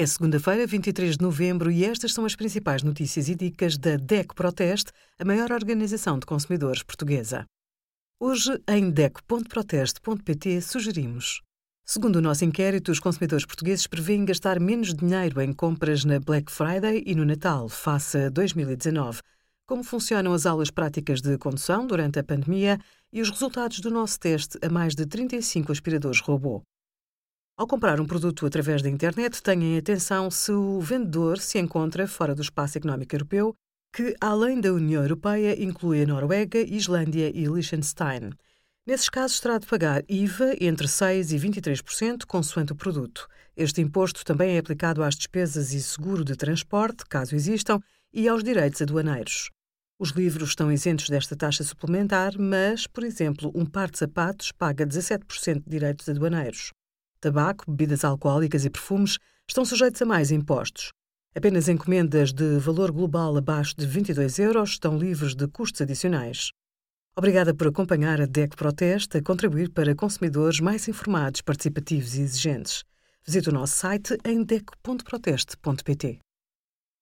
É segunda-feira, 23 de novembro, e estas são as principais notícias e dicas da DEC Proteste, a maior organização de consumidores portuguesa. Hoje, em DEC.proteste.pt, sugerimos. Segundo o nosso inquérito, os consumidores portugueses prevêem gastar menos dinheiro em compras na Black Friday e no Natal, face a 2019. Como funcionam as aulas práticas de condução durante a pandemia e os resultados do nosso teste a mais de 35 aspiradores robô. Ao comprar um produto através da internet, tenham atenção se o vendedor se encontra fora do espaço económico europeu, que, além da União Europeia, inclui a Noruega, Islândia e Liechtenstein. Nesses casos, terá de pagar IVA entre 6% e 23%, consoante o produto. Este imposto também é aplicado às despesas e seguro de transporte, caso existam, e aos direitos aduaneiros. Os livros estão isentos desta taxa suplementar, mas, por exemplo, um par de sapatos paga 17% de direitos aduaneiros. Tabaco, bebidas alcoólicas e perfumes estão sujeitos a mais impostos. Apenas encomendas de valor global abaixo de 22 euros estão livres de custos adicionais. Obrigada por acompanhar a DEC Proteste a contribuir para consumidores mais informados, participativos e exigentes. Visite o nosso site em dec.proteste.pt.